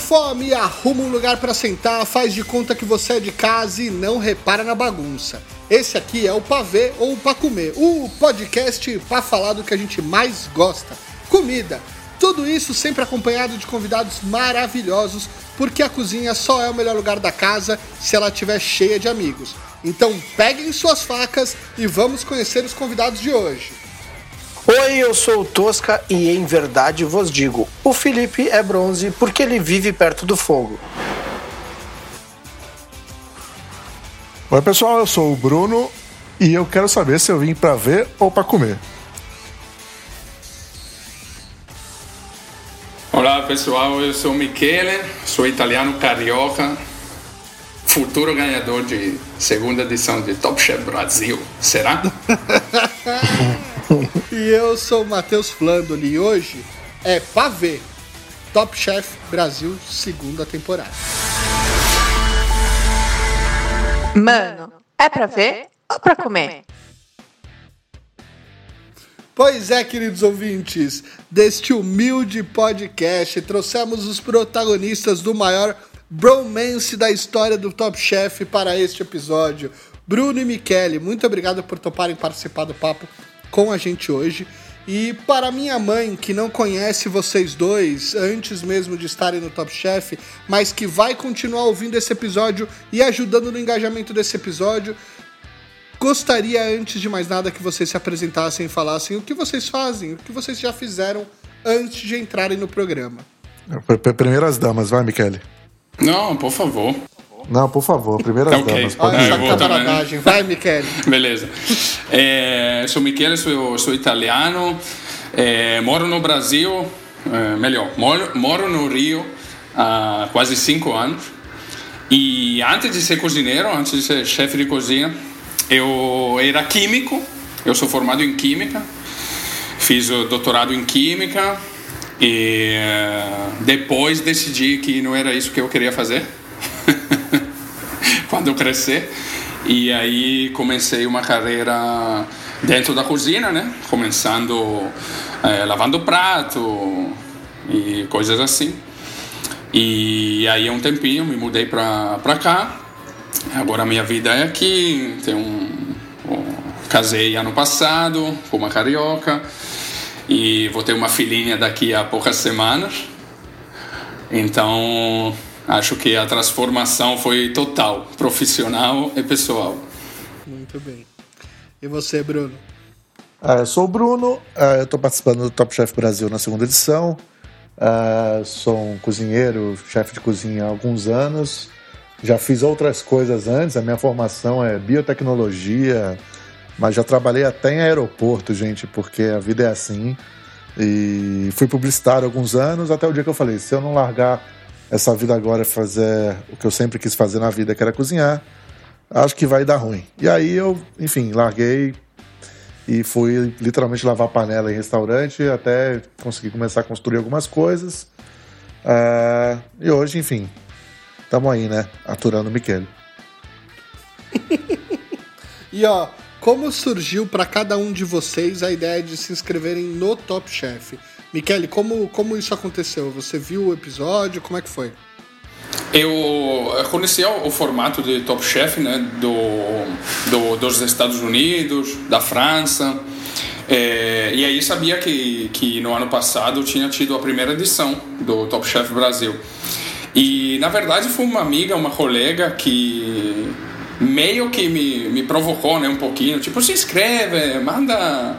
fome, arruma um lugar para sentar, faz de conta que você é de casa e não repara na bagunça. Esse aqui é o Pavê ou Pra Comer, o podcast para falar do que a gente mais gosta: comida. Tudo isso sempre acompanhado de convidados maravilhosos, porque a cozinha só é o melhor lugar da casa se ela estiver cheia de amigos. Então peguem suas facas e vamos conhecer os convidados de hoje. Oi, eu sou o Tosca e em verdade vos digo: o Felipe é bronze porque ele vive perto do fogo. Oi, pessoal, eu sou o Bruno e eu quero saber se eu vim para ver ou para comer. Olá, pessoal, eu sou o Michele, sou italiano carioca, futuro ganhador de segunda edição de Top Chef Brasil. Será? e eu sou o Matheus Flandoli e hoje é Pavê, Top Chef Brasil, segunda temporada. Mano, é pra ver ou pra comer? Pois é, queridos ouvintes, deste humilde podcast, trouxemos os protagonistas do maior bromance da história do Top Chef para este episódio. Bruno e Michele, muito obrigado por toparem participar do papo com a gente hoje. E para minha mãe, que não conhece vocês dois antes mesmo de estarem no Top Chef, mas que vai continuar ouvindo esse episódio e ajudando no engajamento desse episódio, gostaria, antes de mais nada, que vocês se apresentassem e falassem o que vocês fazem, o que vocês já fizeram antes de entrarem no programa. Primeiras damas, vai, Michele. Não, por favor. Não, por favor, primeiras okay. damas. Olha essa camaradagem. Vai, Michele. Beleza. É, sou Michele, sou, sou italiano, é, moro no Brasil, é, melhor, moro, moro no Rio há quase cinco anos. E antes de ser cozinheiro, antes de ser chefe de cozinha, eu era químico, eu sou formado em química, fiz o doutorado em química e depois decidi que não era isso que eu queria fazer quando eu crescer. E aí comecei uma carreira dentro da cozinha, né? Começando é, lavando prato e coisas assim. E aí há um tempinho me mudei para cá. Agora minha vida é aqui. Tenho um, um, casei ano passado com uma carioca e vou ter uma filhinha daqui a poucas semanas. Então, acho que a transformação foi total, profissional e pessoal. Muito bem. E você, Bruno? Ah, eu sou o Bruno, ah, eu estou participando do Top Chef Brasil na segunda edição. Ah, sou um cozinheiro, chefe de cozinha há alguns anos. Já fiz outras coisas antes, a minha formação é biotecnologia, mas já trabalhei até em aeroporto, gente, porque a vida é assim. E fui publicitário alguns anos, até o dia que eu falei: se eu não largar essa vida agora e fazer o que eu sempre quis fazer na vida, que era cozinhar, acho que vai dar ruim. E aí eu, enfim, larguei e fui literalmente lavar panela em restaurante até conseguir começar a construir algumas coisas. Uh, e hoje, enfim, estamos aí, né? Aturando o Michele. e ó, como surgiu para cada um de vocês a ideia de se inscreverem no Top Chef? Michele, como, como isso aconteceu? Você viu o episódio? Como é que foi? Eu conhecia o formato de Top Chef né, do, do, dos Estados Unidos, da França, é, e aí sabia que, que no ano passado tinha tido a primeira edição do Top Chef Brasil. E na verdade foi uma amiga, uma colega que meio que me, me provocou né, um pouquinho, tipo, se inscreve, manda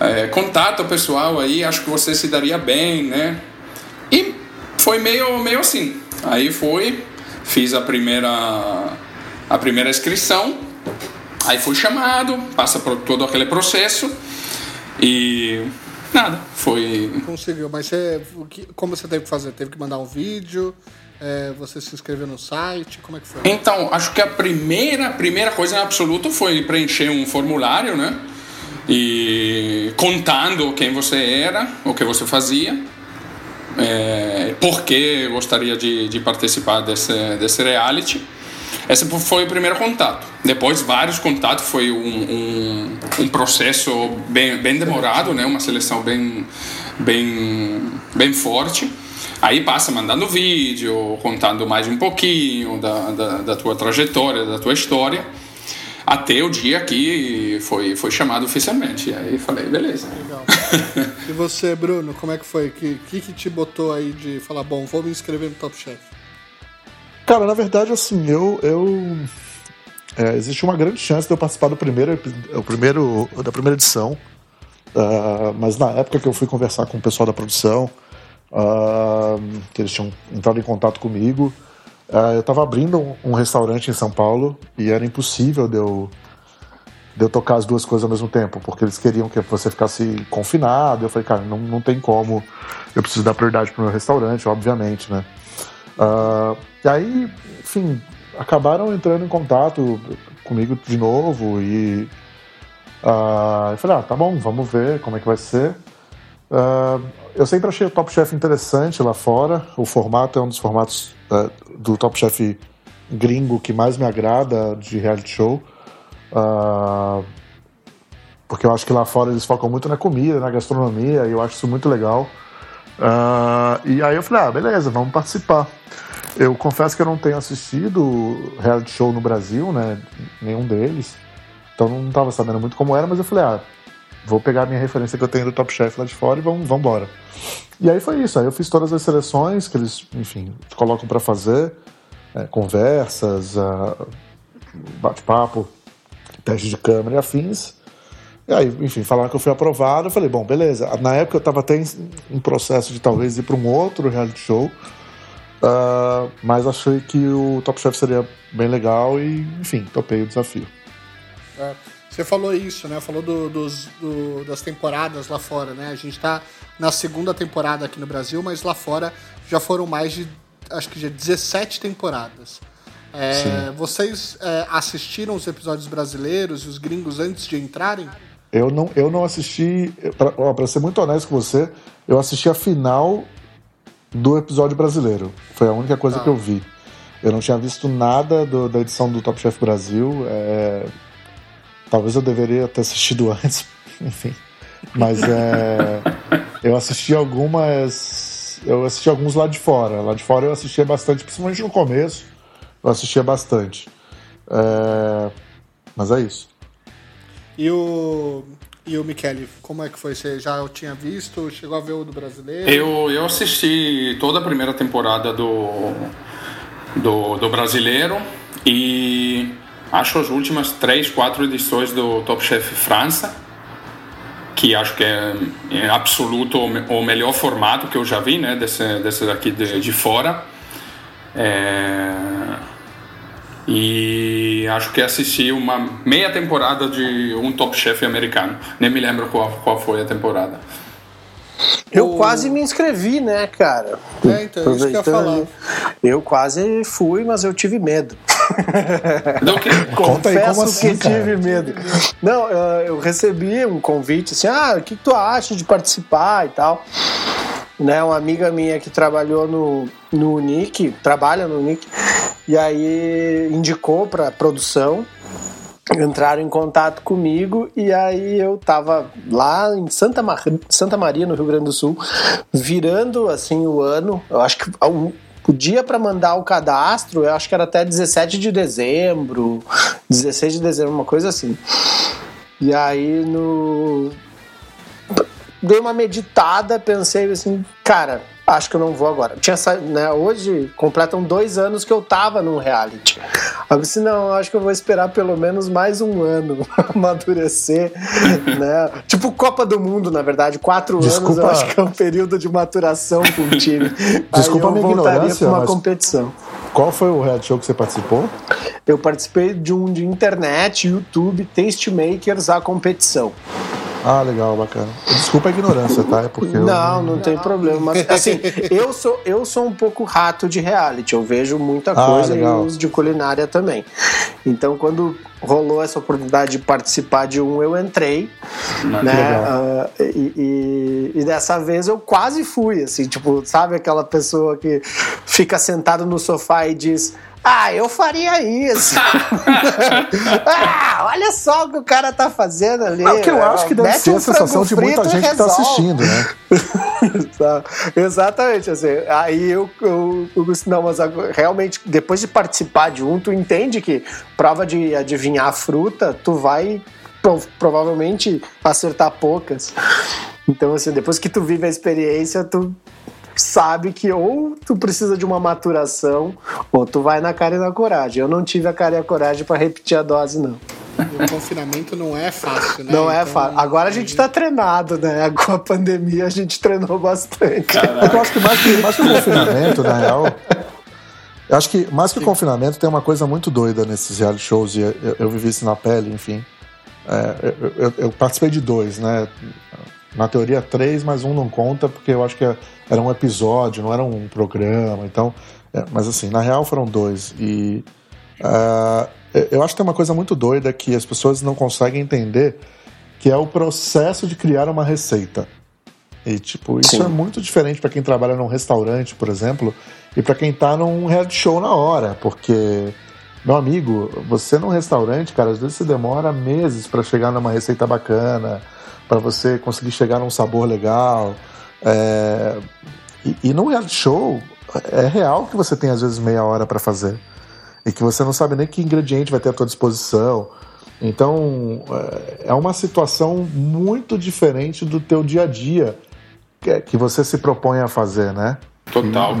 é, contato pessoal aí, acho que você se daria bem, né? E foi meio, meio assim. Aí fui, fiz a primeira, a primeira inscrição, aí fui chamado, passa por todo aquele processo e nada, foi... Conseguiu, mas você, como você teve que fazer? Teve que mandar um vídeo... É, você se inscreveu no site? Como é que foi? Então, acho que a primeira, primeira coisa em absoluto foi preencher um formulário, né? E contando quem você era, o que você fazia, é, por que gostaria de, de participar desse, desse reality. Esse foi o primeiro contato. Depois, vários contatos. Foi um, um, um processo bem, bem demorado, né? uma seleção bem, bem, bem forte. Aí passa mandando vídeo, contando mais um pouquinho da, da, da tua trajetória, da tua história até o dia que foi, foi chamado oficialmente. E aí falei, beleza. Legal. e você, Bruno, como é que foi? O que, que, que te botou aí de falar, bom, vou me inscrever no Top Chef? Cara, na verdade, assim, eu. eu é, existe uma grande chance de eu participar do primeiro, o primeiro da primeira edição. Uh, mas na época que eu fui conversar com o pessoal da produção, uh, que eles tinham entrado em contato comigo, Uh, eu estava abrindo um, um, restaurante em São Paulo e era impossível de eu, de eu tocar as duas coisas ao mesmo tempo, porque eles queriam que você ficasse confinado. Eu falei, cara, não, não tem como, eu preciso dar prioridade pro meu restaurante, obviamente, né? Uh, e aí, enfim, acabaram entrando em contato comigo de novo e uh, eu falei, ah, tá bom, vamos ver como é que vai ser. Uh, eu sempre achei o Top Chef interessante lá fora. O formato é um dos formatos uh, do Top Chef gringo que mais me agrada de reality show. Uh, porque eu acho que lá fora eles focam muito na comida, na gastronomia, e eu acho isso muito legal. e aí eu falei, ah, beleza, vamos participar. Eu confesso que eu não tenho assistido reality show no Brasil, né? Nenhum deles. Então não estava sabendo muito como era, mas eu falei, ah, vou pegar a minha referência que eu tenho do Top Chef lá de fora e vamos, embora. E aí foi isso. Aí eu fiz todas as seleções que eles, enfim, colocam para fazer, é, conversas, uh, bate-papo, teste de câmera e afins. E aí, enfim, falaram que eu fui aprovado. Eu falei, bom, beleza. Na época eu estava até em, em, processo de talvez ir para um outro reality show, uh, mas achei que o Top Chef seria bem legal e, enfim, topei o desafio. É. Você falou isso, né? Falou do, dos, do, das temporadas lá fora, né? A gente está na segunda temporada aqui no Brasil, mas lá fora já foram mais de, acho que já 17 temporadas. É, vocês é, assistiram os episódios brasileiros e os gringos antes de entrarem? Eu não, eu não assisti, para ser muito honesto com você, eu assisti a final do episódio brasileiro. Foi a única coisa ah. que eu vi. Eu não tinha visto nada do, da edição do Top Chef Brasil. É, Talvez eu deveria ter assistido antes, enfim. Mas é, eu assisti algumas. Eu assisti alguns lá de fora. Lá de fora eu assistia bastante, principalmente no começo. Eu assistia bastante. É, mas é isso. E o. E o Michele, como é que foi? Você já tinha visto? Chegou a ver o do brasileiro? Eu, eu assisti toda a primeira temporada do, do, do brasileiro e acho as últimas três, quatro edições do Top Chef França, que acho que é, é absoluto o melhor formato que eu já vi, né, desse, desse daqui de, de fora. É... E acho que assisti uma meia temporada de um Top Chef americano. Nem me lembro qual, qual foi a temporada. Eu o... quase me inscrevi, né, cara? É, então, isso que eu ia falar. Eu quase fui, mas eu tive medo. Que... Conta aí, como assim, que cara? tive medo. Não, eu recebi um convite assim, ah, o que tu acha de participar e tal. Né, uma amiga minha que trabalhou no, no Unic, trabalha no Unic, e aí indicou para produção entraram em contato comigo e aí eu tava lá em Santa, Mar... Santa Maria, no Rio Grande do Sul, virando assim o ano. Eu acho que o dia para mandar o cadastro, eu acho que era até 17 de dezembro, 16 de dezembro, uma coisa assim. E aí no dei uma meditada, pensei assim, cara, acho que eu não vou agora. Tinha né, hoje completam dois anos que eu tava num reality. Eu disse, não, acho que eu vou esperar pelo menos mais um ano amadurecer, né? Tipo Copa do Mundo, na verdade, quatro Desculpa. anos eu acho que é um período de maturação com o time. Desculpa Aí eu a minha voltaria para uma competição. Qual foi o reality show que você participou? Eu participei de um de internet, YouTube, Tastemakers, a competição. Ah, legal, bacana. Desculpa a ignorância, tá? É porque não, eu... não tem problema. Mas, assim, eu sou, eu sou um pouco rato de reality. Eu vejo muita ah, coisa ah, e de culinária também. Então, quando rolou essa oportunidade de participar de um, eu entrei, ah, né? Uh, e, e, e, dessa vez eu quase fui, assim, tipo, sabe aquela pessoa que fica sentado no sofá e diz Ah, eu faria isso. ah, olha só o que o cara tá fazendo ali. É o que eu acho que deve ser um a sensação de muita gente que tá assistindo, né? Exatamente, assim, aí eu, eu, eu, não, mas realmente, depois de participar de um, tu entende que prova de adivinhar a fruta, tu vai provavelmente acertar poucas. Então, assim, depois que tu vive a experiência, tu sabe que ou tu precisa de uma maturação ou tu vai na cara e na coragem. Eu não tive a cara e a coragem para repetir a dose, não. O confinamento não é fácil, né? Não é então, fácil. Agora a gente tá treinado, né? Com a pandemia a gente treinou bastante. Caraca. Eu acho que mais que, mais que o confinamento, na real. Eu acho que mais que o confinamento tem uma coisa muito doida nesses reality shows, e eu, eu vivi isso na pele, enfim. É, eu, eu, eu, participei de dois, né? Na teoria, três, mas um não conta, porque eu acho que era um episódio, não era um programa. Então, é, mas assim, na real foram dois. E uh, eu acho que tem uma coisa muito doida que as pessoas não conseguem entender, que é o processo de criar uma receita. E, tipo, isso Sim. é muito diferente para quem trabalha num restaurante, por exemplo, e para quem tá num reality show na hora, porque, meu amigo, você num restaurante, cara, às vezes você demora meses para chegar numa receita bacana, para você conseguir chegar num sabor legal. É... E, e no reality show, é real que você tem às vezes meia hora para fazer e que você não sabe nem que ingrediente vai ter à tua disposição. Então, é, é uma situação muito diferente do teu dia a dia que você se propõe a fazer, né? Total.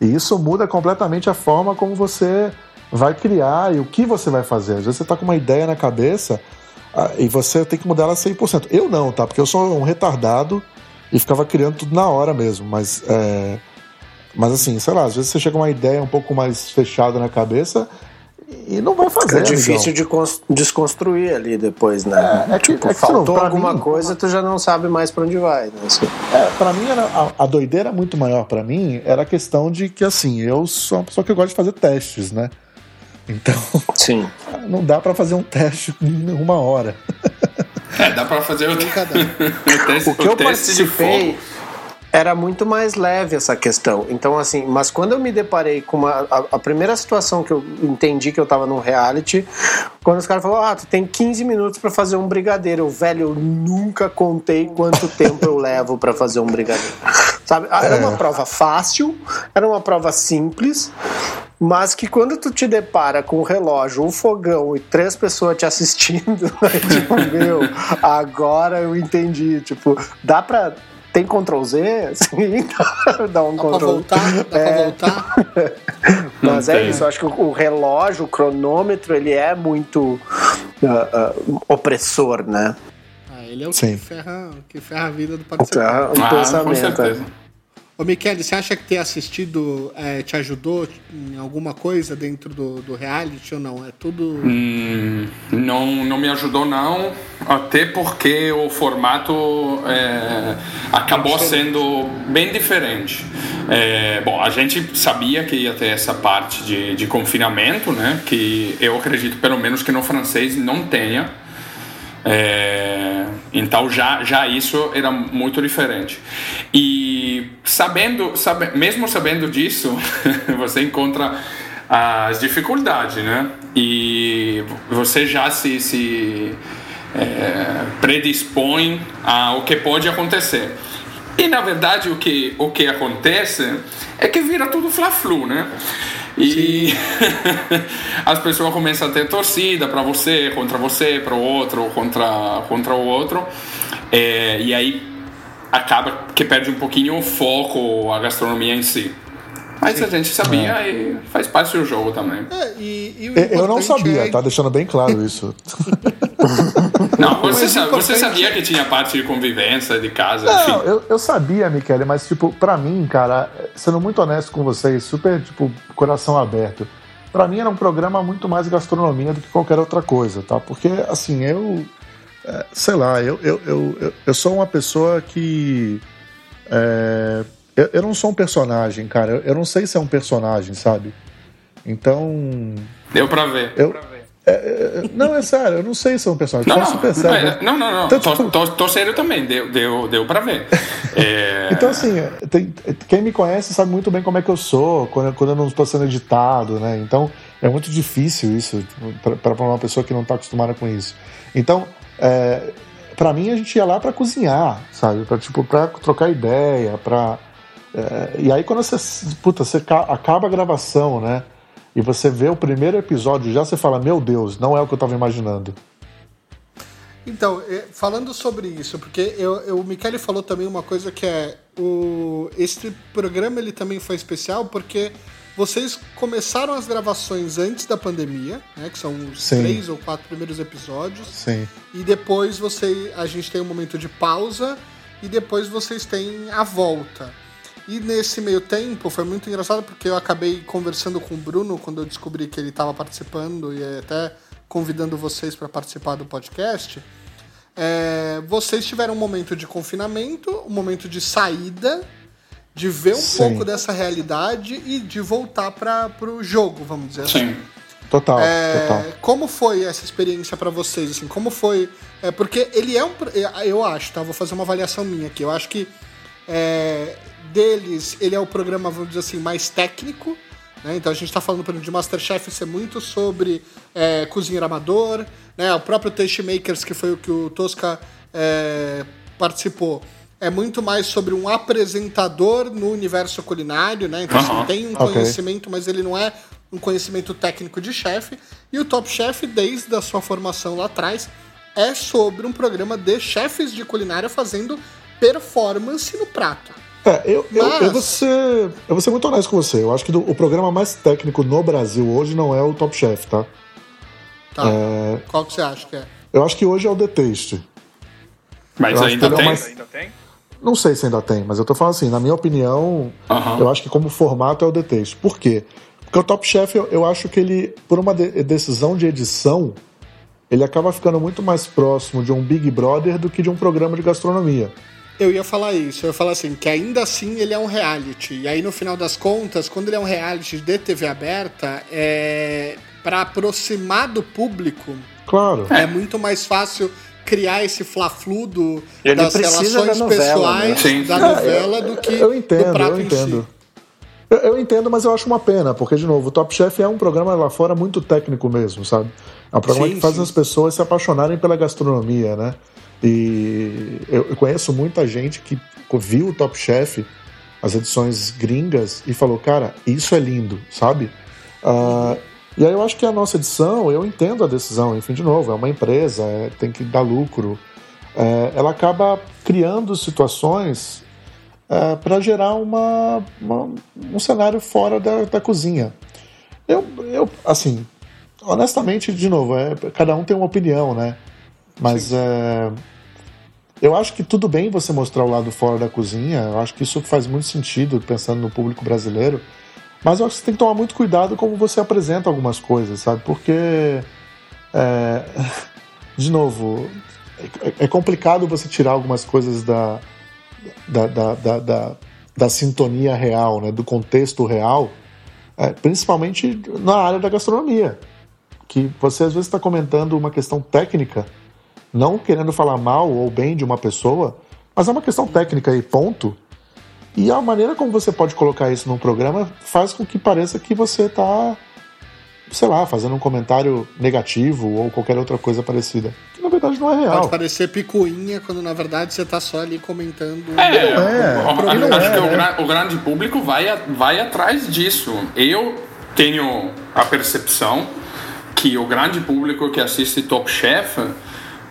E, e isso muda completamente a forma como você vai criar e o que você vai fazer. Às vezes você está com uma ideia na cabeça e você tem que mudar ela 100%. Eu não, tá? Porque eu sou um retardado e ficava criando tudo na hora mesmo. Mas, é... mas assim, sei lá, às vezes você chega uma ideia um pouco mais fechada na cabeça e não vai fazer. É difícil de desconstruir ali depois, né? É, é que, tipo, é que faltou não, alguma mim, coisa, tu já não sabe mais para onde vai. Né? Assim. É, para mim, era, a, a, doideira muito maior para mim era a questão de que, assim, eu sou uma pessoa que gosta de fazer testes, né? Então, Sim. não dá para fazer um teste em uma hora. É, dá para fazer o, o, teste, o que o eu participei era muito mais leve essa questão. Então, assim, mas quando eu me deparei com uma. A, a primeira situação que eu entendi que eu tava num reality, quando os caras falaram, ah, tu tem 15 minutos para fazer um brigadeiro. Eu, velho, eu nunca contei quanto tempo eu levo para fazer um brigadeiro. Sabe? Era uma é. prova fácil, era uma prova simples, mas que quando tu te depara com o relógio, um fogão e três pessoas te assistindo, tipo, meu, agora eu entendi. Tipo, dá pra tem Ctrl Z, assim, dá um dá Ctrl. Pra voltar, dá é. pra voltar. Mas é isso, eu acho que o relógio, o cronômetro, ele é muito uh, uh, opressor, né? Ah, ele é o que ferra, que ferra a vida do participante. O ah, pensamento. É. Ô, Michele, você acha que ter assistido é, te ajudou em alguma coisa dentro do, do reality ou não? É tudo. Hum, não, não me ajudou, não. Até porque o formato é, acabou sendo bem diferente. É, bom, a gente sabia que ia ter essa parte de, de confinamento, né? Que eu acredito, pelo menos, que no francês não tenha. É, então já, já isso era muito diferente. E sabendo, sabe, mesmo sabendo disso, você encontra as dificuldades, né? E você já se, se é, predispõe ao que pode acontecer. E na verdade o que, o que acontece é que vira tudo fla-flu, né? E as pessoas começam a ter torcida para você, contra você, para o outro, contra, contra o outro. É, e aí acaba que perde um pouquinho o foco a gastronomia em si. Mas Sim. a gente sabia é. e faz parte do jogo também. É, e, e eu não sabia, é... tá deixando bem claro isso. não, você, sabe, você sabia que tinha parte de convivência, de casa, não, enfim. Eu, eu sabia, Michele, mas, tipo, pra mim, cara, sendo muito honesto com vocês, super, tipo, coração aberto. Pra mim era um programa muito mais gastronomia do que qualquer outra coisa, tá? Porque, assim, eu. É, sei lá, eu, eu, eu, eu, sou uma pessoa que. É, eu, eu não sou um personagem, cara. Eu, eu não sei se é um personagem, sabe? Então. Deu pra ver. Eu, Deu pra ver. É, é, não, é sério, eu não sei se é um personagem. Não, não, é, né? não, não, não. Então, tô, tô, tô sério também, deu, deu, deu pra ver. É, Então, assim, tem- quem me conhece sabe muito bem como é que eu sou quando, quando eu não estou sendo editado, né? Então, é muito difícil isso para uma pessoa que não está acostumada com isso. Então, é, para mim, a gente ia lá para cozinhar, sabe? Para tipo, pra trocar ideia, para e aí, quando você, puta, você ca- acaba a gravação, né? E você vê o primeiro episódio, já você fala: Meu Deus, não é o que eu estava imaginando. Então, eh, falando sobre isso, porque eu, eu- o Michele falou também uma coisa que é o este programa ele também foi especial porque vocês começaram as gravações antes da pandemia, né, que são os Sim. três ou quatro primeiros episódios, Sim. e depois você a gente tem um momento de pausa e depois vocês têm a volta. E nesse meio tempo foi muito engraçado porque eu acabei conversando com o Bruno quando eu descobri que ele estava participando e até convidando vocês para participar do podcast. É, vocês tiveram um momento de confinamento, um momento de saída, de ver um Sim. pouco dessa realidade e de voltar para o jogo, vamos dizer assim. sim. Total, É, total. Como foi essa experiência pra vocês? Assim, como foi? É, porque ele é um. é, Eu acho, tá? Vou fazer uma avaliação minha aqui. Eu acho que é, deles, ele é o programa, vamos dizer assim, mais técnico. né? Então a gente tá falando, por exemplo, de Masterchef ser muito sobre é, cozinheiro amador, né? O próprio Taste Makers, que foi o que o Tosca é, participou. É muito mais sobre um apresentador no universo culinário, né? Então, Aham. tem um Ok. conhecimento, mas ele não é um conhecimento técnico de chefe. E o Top Chef, desde a sua formação lá atrás, é sobre um programa de chefes de culinária fazendo performance no prato. É, eu, eu, Mas- eu, vou ser, eu vou ser muito honesto com você. Eu acho que do- o programa mais técnico no Brasil hoje não é o Top Chef, tá? Tá? Qual que você acha que é? Eu acho que hoje é o The Taste. Mas Eu ainda é tem. mais- Não sei se ainda tem, mas eu tô falando assim, na minha opinião, Aham. eu acho que como formato é o The Taste. Por quê? Porque o Top Chef, eu, eu acho que ele, por uma de- decisão de edição, ele acaba ficando muito mais próximo de um Big Brother do que de um programa de gastronomia. Eu ia falar isso, eu ia falar assim, que ainda assim ele é um reality. E aí, no final das contas, quando ele é um reality de TV aberta, é para aproximar do público, Claro. é muito mais fácil criar esse fla-flu do- Ele das relações da novela, pessoais né? Da novela do que eu entendo, do prato eu em entendo. si. Eu, eu entendo, mas eu acho uma pena, porque, de novo, o Top Chef é um programa lá fora muito técnico mesmo, sabe? É um programa Sim, que faz sim. as pessoas se apaixonarem pela gastronomia, né? E eu, eu conheço muita gente que viu o Top Chef, as edições gringas, e falou, cara, isso é lindo, sabe? Ah, e aí eu acho que a nossa edição, eu entendo a decisão, enfim, de novo, é uma empresa, é- tem que dar lucro. É, ela acaba criando situações para gerar uma, uma- um cenário fora da, da cozinha. Eu, eu, assim, honestamente, de novo, é, cada um tem uma opinião, né? Mas é, eu acho que tudo bem você mostrar o lado fora da cozinha, eu acho que isso faz muito sentido pensando no público brasileiro, mas eu acho que você tem que tomar muito cuidado como você apresenta algumas coisas, sabe? Porque, é, de novo, é, é complicado você tirar algumas coisas da, da, da, da, da, da sintonia real, né? do contexto real, é, principalmente na área da gastronomia. Que você às vezes está comentando uma questão técnica, não querendo falar mal ou bem de uma pessoa, mas é uma questão técnica e ponto. E a maneira como você pode colocar isso num programa faz com que pareça que você está, sei lá, fazendo um comentário negativo ou qualquer outra coisa parecida. Que na verdade não é real. Pode parecer picuinha quando na verdade você tá só ali comentando. É, é, o- o- não acho é, que o, né? gra- o grande público vai, a- vai atrás disso. Eu tenho a percepção que o grande público que assiste Top Chef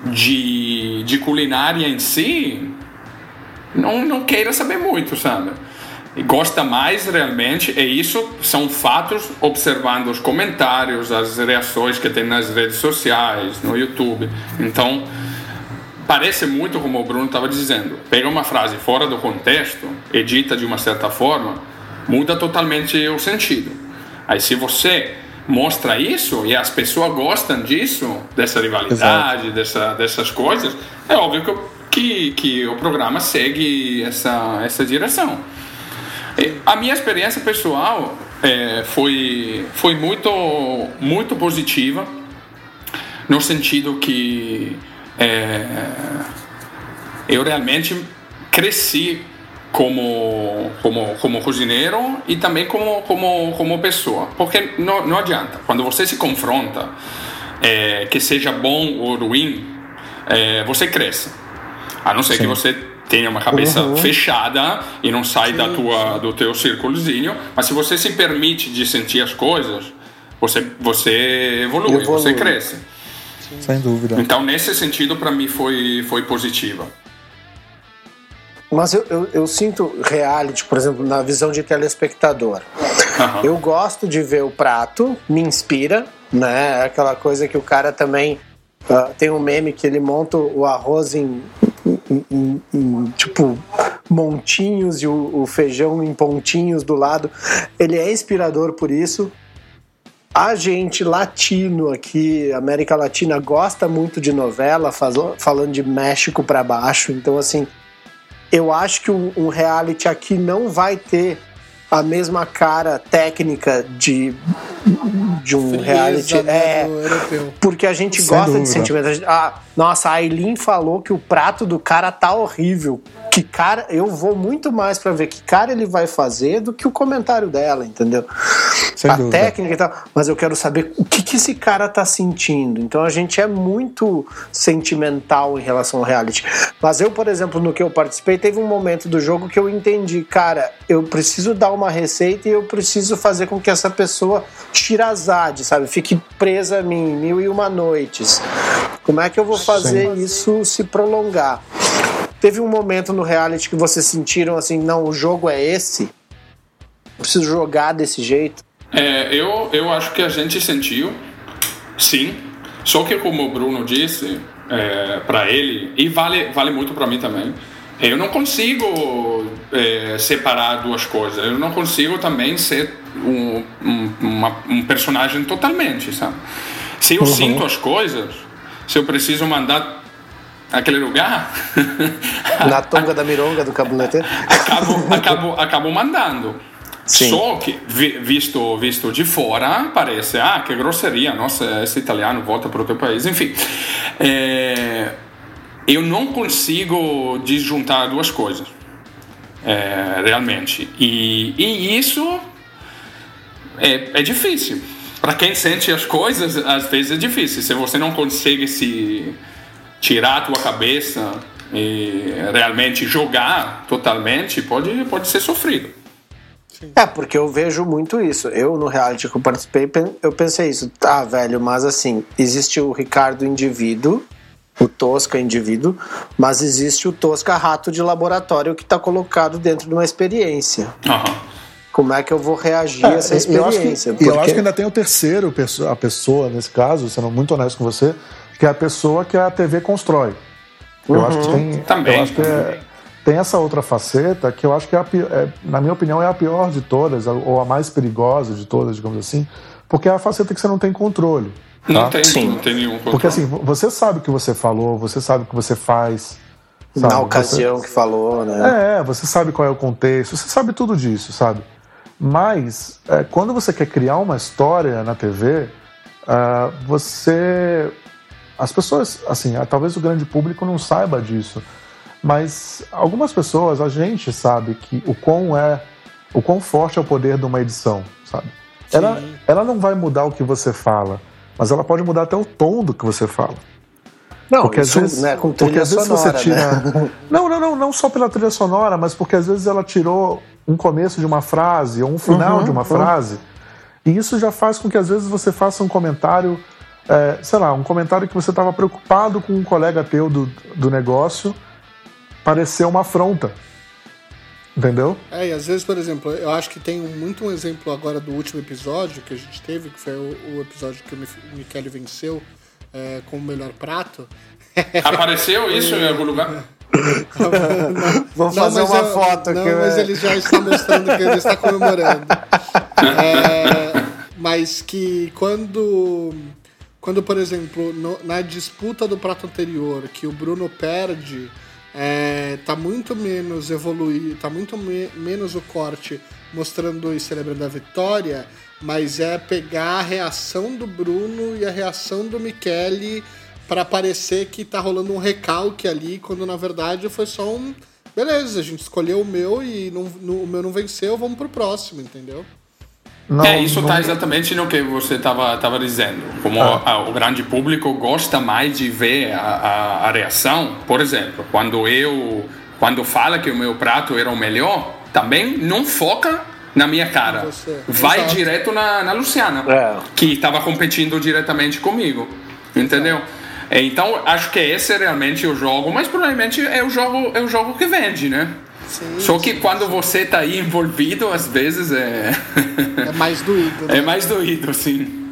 de, de culinária em si não, não queira saber muito, sabe? Gosta mais realmente, e isso são fatos observando os comentários, as reações que tem nas redes sociais, no YouTube. Então, parece muito como o Bruno estava dizendo. Pega uma frase fora do contexto, edita de uma certa forma, muda totalmente o sentido. Aí se você mostra isso e as pessoas gostam disso, dessa rivalidade, dessa, dessas coisas, é óbvio que, o- que, que o programa segue essa, essa direção. E A minha experiência pessoal é, foi, foi muito, muito positiva no sentido que é, eu realmente cresci como, como, como cozinheiro e também como, como, como pessoa. Porque não, não adianta, quando você se confronta, é, que seja bom ou ruim, é, você cresce. A não ser Sim. que você tenha uma cabeça uhum. fechada e não sai sim, da tua, do teu círculozinho, mas se você se permite de sentir as coisas, você, você evolui, evolui. você cresce. Sim. Sem dúvida. Então, nesse sentido, para mim foi, foi positiva. Mas eu, eu, eu, sinto reality, por exemplo, na visão de telespectador. Uhum. Eu gosto de ver o prato, me inspira, né? Aquela coisa que o cara também. Uh, tem um meme que ele monta o arroz em, em, em, em tipo montinhos e o, o feijão em pontinhos do lado. Ele é inspirador por isso. A gente latino aqui, América Latina, gosta muito de novela, faz, falando de México para baixo. Então, assim, eu acho que um, um reality aqui não vai ter a mesma cara técnica de, de um Frieza, reality. Né, é, porque a gente Sem gosta dúvida. de sentimento. Ah, nossa, a Aileen falou que o prato do cara tá horrível que cara, eu vou muito mais para ver que cara ele vai fazer do que o comentário dela, entendeu? Sem a dúvida. técnica e tal, mas eu quero saber o que, que esse cara tá sentindo. Então a gente é muito sentimental em relação ao reality. Mas eu, por exemplo, no que eu participei, teve um momento do jogo que eu entendi, cara, eu preciso dar uma receita e eu preciso fazer com que essa pessoa tirazade, sabe? Fique presa a mim mil e uma noites. Como é que eu vou fazer Sim. isso se prolongar? Teve um momento no reality que vocês sentiram assim, não, o jogo é esse? preciso jogar desse jeito? É, eu, eu acho que a gente sentiu, sim. Só que como o Bruno disse, é, para ele, e vale, vale muito para mim também, eu não consigo é, separar duas coisas. Eu não consigo também ser um, um, uma, um personagem totalmente, sabe? Se eu uhum. sinto as coisas, se eu preciso mandar aquele lugar. Na tonga da mironga do cabulete. acabo, acabo, acabo mandando. Sim. Só que, visto, visto de fora, parece, ah, que grosseria, nossa, esse italiano volta para o teu país. Enfim, é, eu não consigo disjuntar duas coisas, é, realmente. E, e isso é, é difícil. Para quem sente as coisas, às vezes é difícil. Se você não consegue se tirar a tua cabeça e realmente jogar totalmente, pode, pode ser sofrido. É, porque eu vejo muito isso. Eu, no reality que eu participei, eu pensei isso. Tá, velho, mas assim, existe o Ricardo indivíduo, o Tosca indivíduo, mas existe o Tosca rato de laboratório que está colocado dentro de uma experiência. Uhum. Como é que eu vou reagir é, a essa experiência? Eu acho, que, porque... eu acho que ainda tem o terceiro, a pessoa, nesse caso, sendo muito honesto com você, que é a pessoa que a TV constrói. Eu uhum. acho que tem. Também. Eu acho que é, tem essa outra faceta que eu acho que, é, é, na minha opinião, é a pior de todas, ou a mais perigosa de todas, digamos assim, porque é a faceta que você não tem controle. Tá? Não, tem, Sim. não tem nenhum controle. Porque assim, você sabe o que você falou, você sabe o que você faz. Sabe? Na ocasião você, que falou, né? É, você sabe qual é o contexto, você sabe tudo disso, sabe? Mas, é, quando você quer criar uma história na TV, uh, é, você as pessoas, assim, talvez o grande público não saiba disso, mas algumas pessoas, a gente sabe que o quão é, o quão forte é o poder de uma edição, sabe? Ela, ela não vai mudar o que você fala, mas ela pode mudar até o tom do que você fala. Não, porque isso, às vezes, né, com trilha porque às vezes sonora, você tira. Né? Não, não, não, não só pela trilha sonora, mas porque às vezes ela tirou um começo de uma frase ou um final uhum, de uma uhum. frase. E isso já faz com que às vezes você faça um comentário é, sei lá, um comentário que você estava preocupado com um colega teu do, do negócio pareceu uma afronta. Entendeu? É, e às vezes, por exemplo, eu acho que tem muito um exemplo agora do último episódio que a gente teve, que foi o, o episódio que o Michele venceu é, com o melhor prato. Apareceu isso em algum lugar? Vou fazer uma eu, foto não, aqui. Não, mas ele já está mostrando que ele está comemorando. É, mas que quando quando, por exemplo, no, na disputa do prato anterior, que o Bruno perde é, tá muito menos evoluído, tá muito me menos o corte mostrando e celebrando a vitória, mas é pegar a reação do Bruno e a reação do Michele para parecer que tá rolando um recalque ali, quando na verdade foi só um. Beleza, a gente escolheu o meu e não, no, o meu não venceu, vamos pro próximo, entendeu? Não, é, isso está exatamente no que você estava tava dizendo. Como ah. a, o grande público gosta mais de ver a, a, a, reação. Por exemplo, quando eu quando fala que o meu prato era o melhor, também não foca na minha cara. Você. Vai Exato. direto na, na Luciana, é. que estava competindo diretamente comigo. Entendeu? Então, acho que esse é realmente o jogo, mas provavelmente é o jogo, é o jogo que vende, né? Sim, Só que quando você está aí envolvido, às vezes é. é mais doído. Né? É mais doído, sim.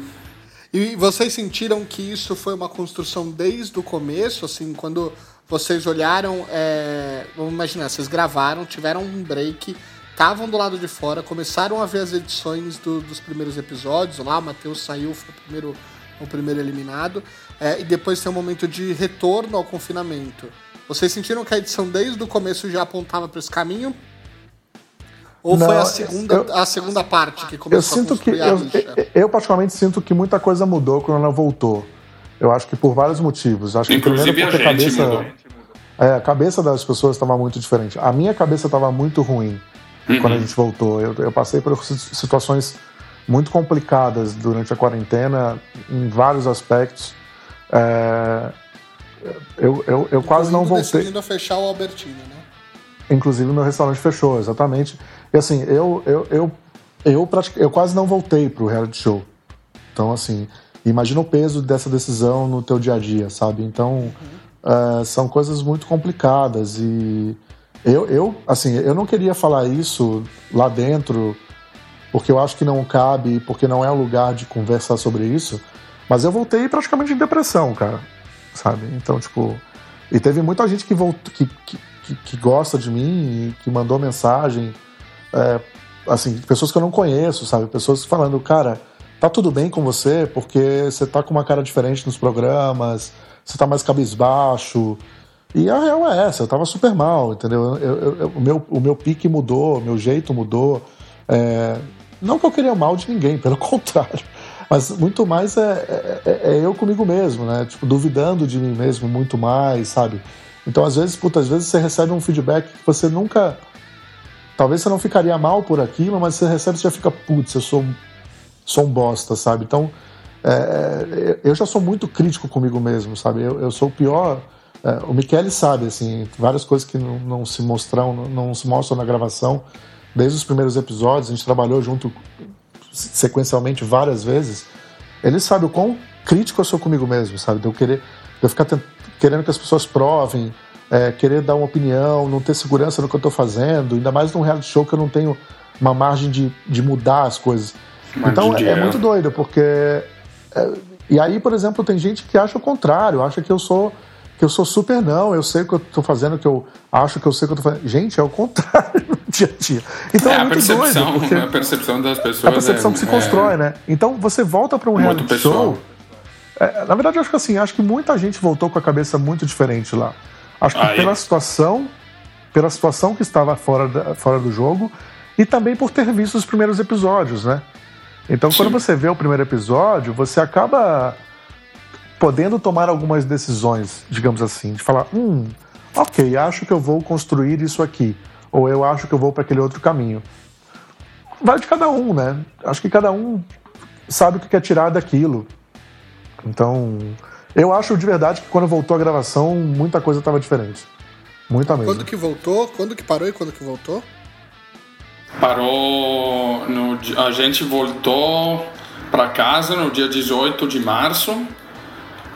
E vocês sentiram que isso foi uma construção desde o começo, assim, quando vocês olharam, é... vamos imaginar, vocês gravaram, tiveram um break, estavam do lado de fora, começaram a ver as edições do, dos primeiros episódios, lá o Matheus saiu, foi o primeiro, o primeiro eliminado, é, e depois tem um momento de retorno ao confinamento. Vocês sentiram que a edição desde o começo já apontava para esse caminho? Ou Não, foi a segunda, eu, a segunda parte que começou eu sinto a que eu, eu, particularmente sinto que muita coisa mudou quando ela voltou. Eu acho que por vários motivos. Acho Inclusive que primeiro porque a, a cabeça, mudou. É, a cabeça das pessoas estava muito diferente. A minha cabeça estava muito ruim uhum. quando a gente voltou. Eu, eu passei por situações muito complicadas durante a quarentena em vários aspectos. É, eu, eu, eu quase não voltei. decidindo fechar o Albertino, né? Inclusive, meu restaurante fechou, exatamente. E assim, eu, eu, eu, eu, pratic... eu quase não voltei pro reality show. Então, assim, imagina o peso dessa decisão no teu dia a dia, sabe? Então, uhum. uh, são coisas muito complicadas e eu, eu, assim, eu não queria falar isso lá dentro porque eu acho que não cabe, porque não é o lugar de conversar sobre isso, mas eu voltei praticamente em depressão, cara sabe? Então, tipo. E teve muita gente que, voltou, que, que, que, gosta de mim que mandou mensagem. É, assim, pessoas que eu não conheço, sabe? Pessoas falando, cara, tá tudo bem com você porque você tá com uma cara diferente nos programas, você tá mais cabisbaixo. E a real é essa, eu tava super mal, entendeu? Eu, eu, eu, o, meu, o meu pique mudou, meu jeito mudou. É, não que eu queria mal de ninguém, pelo contrário. Mas muito mais é, é, é, eu comigo mesmo, né? Tipo, duvidando de mim mesmo muito mais, sabe? Então, às vezes, puta, às vezes você recebe um feedback que você nunca. Talvez você não ficaria mal por aquilo, mas você recebe e já fica, putz, eu sou, sou um bosta, sabe? Então, é, é, eu já sou muito crítico comigo mesmo, sabe? Eu, eu sou o pior. É, o Michele sabe, assim, várias coisas que não, não se mostram, não, não se mostram na gravação. Desde os primeiros episódios, a gente trabalhou junto sequencialmente várias vezes, ele sabe o quão crítico eu sou comigo mesmo, sabe? De eu querer, de eu ficar querendo que as pessoas provem, é, querer dar uma opinião, não ter segurança no que eu estou fazendo, ainda mais num reality show que eu não tenho uma margem de, de mudar as coisas. então é, é, muito doido, porque. É, e aí, por exemplo, tem gente que acha o contrário, acha que eu sou que eu sou super não, eu sei o que eu tô fazendo, que eu acho que eu sei o que eu tô fazendo. Gente, é o contrário no dia a dia. Então é, é a muito percepção, doido. Porque a percepção das pessoas. A percepção é, que se constrói, é, né? Então você volta para um reality pessoal. show. É, na verdade, eu acho que assim, acho que muita gente voltou com a cabeça muito diferente lá. Acho que Aí. pela situação, pela situação que estava fora, da, fora do jogo, e também por ter visto os primeiros episódios, né? Então, Sim. quando você vê o primeiro episódio, você acaba podendo tomar algumas decisões, digamos assim, de falar, hum, ok, acho que eu vou construir isso aqui, ou eu acho que eu vou para aquele outro caminho. Vai de cada um, né? Acho que cada um sabe o que quer tirar daquilo. Então, eu acho de verdade que quando voltou a gravação, muita coisa estava diferente. Muita mesmo. Quando que voltou? Quando que parou e quando que voltou? Parou no a gente voltou para casa no dia 18 de março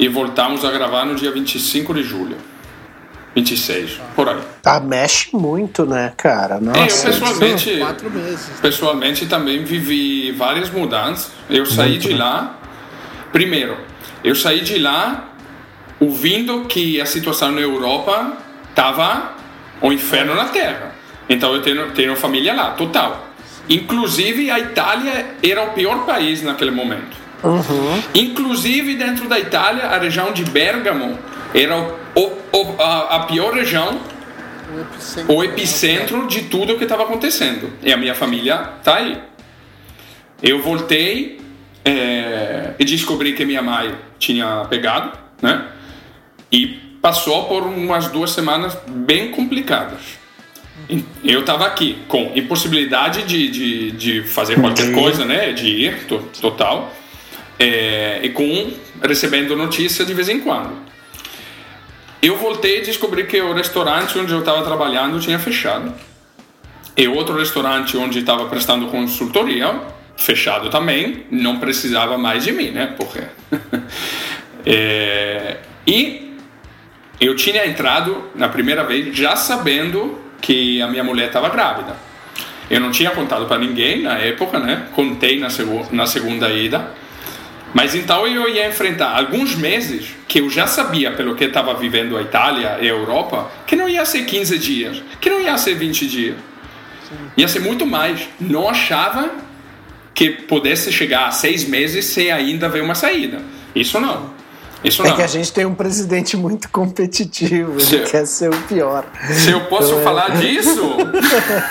e voltamos a gravar no dia 25 de julho. 26, por aí. Ah, mexe muito, né, cara? Nossa, é, eu pessoalmente, quatro meses. pessoalmente também vivi várias mudanças. Eu saí muito, de né? lá. Primeiro, eu saí de lá ouvindo que a situação na Europa estava um inferno na Terra. Então eu tenho, tenho família lá, total. Inclusive a Itália era o pior país naquele momento. Uhum. Inclusive dentro da Itália, a região de Bergamo era o o, o, a, a pior região O epicentro. o epicentro de tudo o que estava acontecendo. E a minha família tá aí. Eu voltei é, e descobri que minha mãe tinha pegado, né? E passou por umas duas semanas bem complicadas. Eu estava aqui com impossibilidade de, de, de fazer qualquer coisa, né? De ir, to- total. É, e com recebendo notícia de vez em quando. Eu voltei e descobri que o restaurante onde eu estava trabalhando tinha fechado. E outro restaurante onde estava prestando consultoria, fechado também, não precisava mais de mim, né? Porque... É, E eu tinha entrado na primeira vez já sabendo que a minha mulher estava grávida. Eu não tinha contado para ninguém na época, né? Contei na, segu na segunda ida. Mas então eu ia enfrentar alguns meses que eu já sabia, pelo que estava vivendo a Itália e a Europa, que não ia ser 15 dias, que não ia ser 20 dias. Ia ser muito mais. Não achava que pudesse chegar a seis meses sem ainda ver uma saída. Isso não. Isso É não. que a gente tem um presidente muito competitivo, ele Sim. quer ser o pior. Se eu posso falar disso.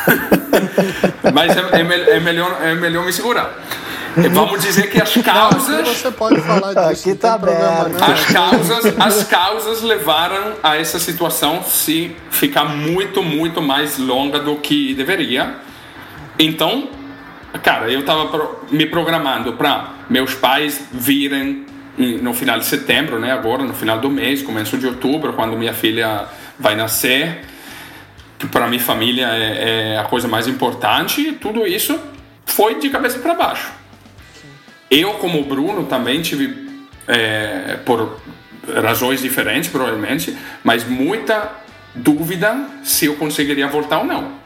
Mas é, é é melhor, é melhor me segurar. E Vamos dizer que as causas. você pode falar disso. Aqui não tá problema, não. As causas, as causas levaram a essa situação se ficar muito, muito mais longa do que deveria. Então, cara, eu estava me programando para meus pais virem em- no final de setembro, né? Agora, no final do mês, começo de outubro, quando minha filha vai nascer. Que para minha família é, é a coisa mais importante. E tudo isso foi de cabeça para baixo. Eu, como Bruno, também tive, é, por razões diferentes, provavelmente, mas muita dúvida se eu conseguiria voltar ou não.